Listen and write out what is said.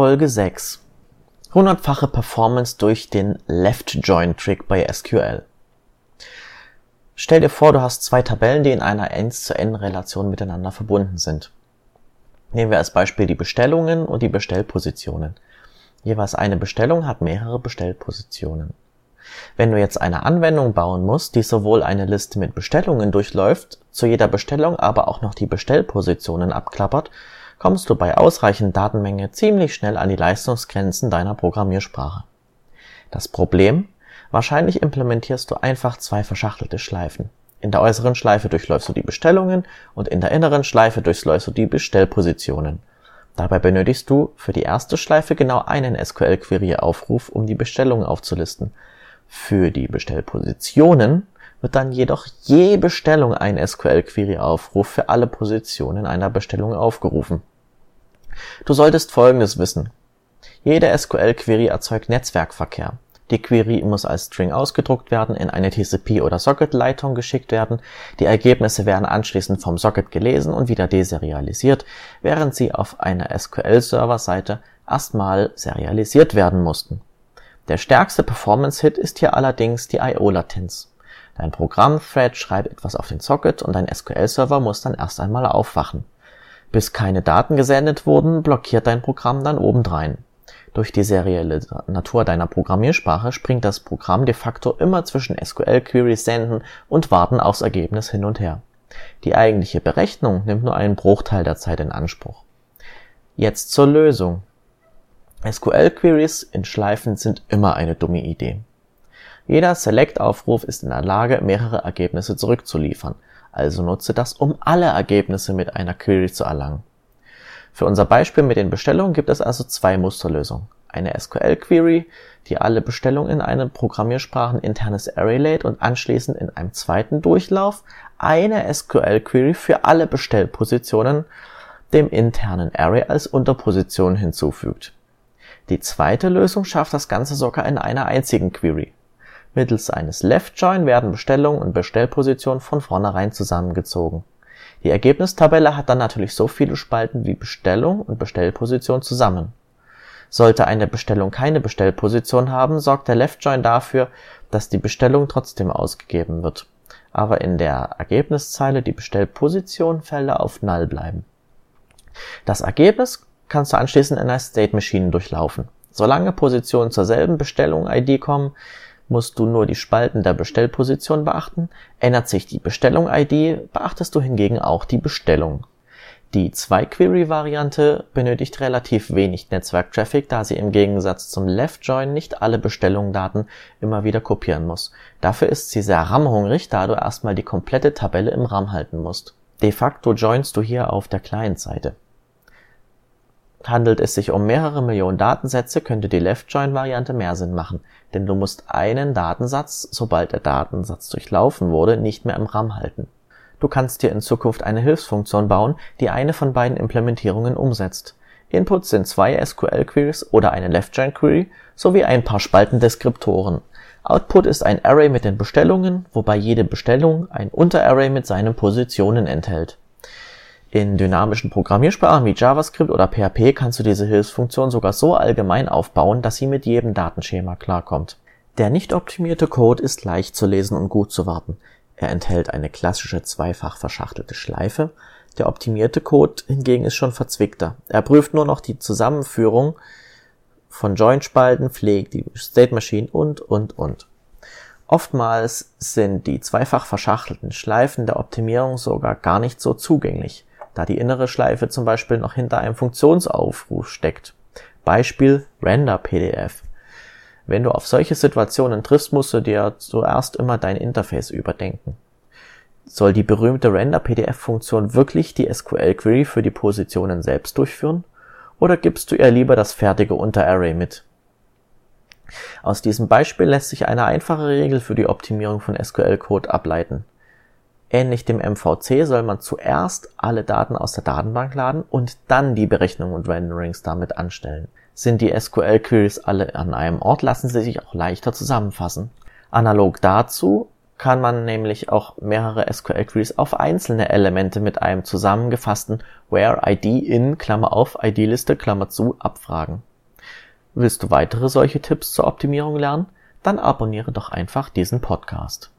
Folge 6. Hundertfache Performance durch den Left-Join-Trick bei SQL. Stell dir vor, du hast zwei Tabellen, die in einer 1 zu n Relation miteinander verbunden sind. Nehmen wir als Beispiel die Bestellungen und die Bestellpositionen. Jeweils eine Bestellung hat mehrere Bestellpositionen. Wenn du jetzt eine Anwendung bauen musst, die sowohl eine Liste mit Bestellungen durchläuft, zu jeder Bestellung aber auch noch die Bestellpositionen abklappert, kommst du bei ausreichend Datenmenge ziemlich schnell an die Leistungsgrenzen deiner Programmiersprache. Das Problem? Wahrscheinlich implementierst du einfach zwei verschachtelte Schleifen. In der äußeren Schleife durchläufst du die Bestellungen und in der inneren Schleife durchläufst du die Bestellpositionen. Dabei benötigst du für die erste Schleife genau einen SQL-Query-Aufruf, um die Bestellungen aufzulisten. Für die Bestellpositionen wird dann jedoch je Bestellung ein SQL-Query-Aufruf für alle Positionen einer Bestellung aufgerufen. Du solltest Folgendes wissen. Jede SQL-Query erzeugt Netzwerkverkehr. Die Query muss als String ausgedruckt werden, in eine TCP- oder Socket-Leitung geschickt werden. Die Ergebnisse werden anschließend vom Socket gelesen und wieder deserialisiert, während sie auf einer SQL-Server-Seite erstmal serialisiert werden mussten. Der stärkste Performance-Hit ist hier allerdings die I.O.-Latenz. Dein Programm-Thread schreibt etwas auf den Socket und dein SQL-Server muss dann erst einmal aufwachen. Bis keine Daten gesendet wurden, blockiert dein Programm dann obendrein. Durch die serielle Natur deiner Programmiersprache springt das Programm de facto immer zwischen SQL-Queries senden und warten aufs Ergebnis hin und her. Die eigentliche Berechnung nimmt nur einen Bruchteil der Zeit in Anspruch. Jetzt zur Lösung. SQL-Queries in Schleifen sind immer eine dumme Idee. Jeder Select-Aufruf ist in der Lage, mehrere Ergebnisse zurückzuliefern, also nutze das, um alle Ergebnisse mit einer Query zu erlangen. Für unser Beispiel mit den Bestellungen gibt es also zwei Musterlösungen. Eine SQL-Query, die alle Bestellungen in einem Programmiersprachen internes Array lädt und anschließend in einem zweiten Durchlauf eine SQL-Query für alle Bestellpositionen dem internen Array als Unterposition hinzufügt. Die zweite Lösung schafft das Ganze sogar in einer einzigen Query. Mittels eines Left Join werden Bestellung und Bestellposition von vornherein zusammengezogen. Die Ergebnistabelle hat dann natürlich so viele Spalten wie Bestellung und Bestellposition zusammen. Sollte eine Bestellung keine Bestellposition haben, sorgt der Left Join dafür, dass die Bestellung trotzdem ausgegeben wird, aber in der Ergebniszeile die Bestellposition-Felder auf Null bleiben. Das Ergebnis kannst du anschließend in einer State Machine durchlaufen. Solange Positionen zur selben Bestellung-ID kommen, musst du nur die Spalten der Bestellposition beachten. Ändert sich die Bestellung-ID, beachtest du hingegen auch die Bestellung. Die Zwei-Query-Variante benötigt relativ wenig Netzwerk-Traffic, da sie im Gegensatz zum Left-Join nicht alle Bestellungsdaten immer wieder kopieren muss. Dafür ist sie sehr RAM-hungrig, da du erstmal die komplette Tabelle im RAM halten musst. De facto joinst du hier auf der Client-Seite. Handelt es sich um mehrere Millionen Datensätze, könnte die Left-Join-Variante mehr Sinn machen, denn du musst einen Datensatz, sobald der Datensatz durchlaufen wurde, nicht mehr im RAM halten. Du kannst dir in Zukunft eine Hilfsfunktion bauen, die eine von beiden Implementierungen umsetzt. Inputs sind zwei SQL-Queries oder eine Left-Join-Query sowie ein paar Spaltendeskriptoren. Output ist ein Array mit den Bestellungen, wobei jede Bestellung ein Unterarray mit seinen Positionen enthält in dynamischen Programmiersprachen wie JavaScript oder PHP kannst du diese Hilfsfunktion sogar so allgemein aufbauen, dass sie mit jedem Datenschema klarkommt. Der nicht optimierte Code ist leicht zu lesen und gut zu warten. Er enthält eine klassische zweifach verschachtelte Schleife. Der optimierte Code hingegen ist schon verzwickter. Er prüft nur noch die Zusammenführung von Join-Spalten, pflegt die State Machine und, und, und. Oftmals sind die zweifach verschachtelten Schleifen der Optimierung sogar gar nicht so zugänglich da die innere Schleife zum Beispiel noch hinter einem Funktionsaufruf steckt. Beispiel Render PDF. Wenn du auf solche Situationen triffst, musst du dir zuerst immer dein Interface überdenken. Soll die berühmte Render PDF Funktion wirklich die SQL Query für die Positionen selbst durchführen? Oder gibst du ihr lieber das fertige Unterarray mit? Aus diesem Beispiel lässt sich eine einfache Regel für die Optimierung von SQL Code ableiten. Ähnlich dem MVC soll man zuerst alle Daten aus der Datenbank laden und dann die Berechnungen und Renderings damit anstellen. Sind die SQL-Queries alle an einem Ort, lassen sie sich auch leichter zusammenfassen. Analog dazu kann man nämlich auch mehrere SQL-Queries auf einzelne Elemente mit einem zusammengefassten Where ID in Klammer auf ID-Liste Klammer zu abfragen. Willst du weitere solche Tipps zur Optimierung lernen? Dann abonniere doch einfach diesen Podcast.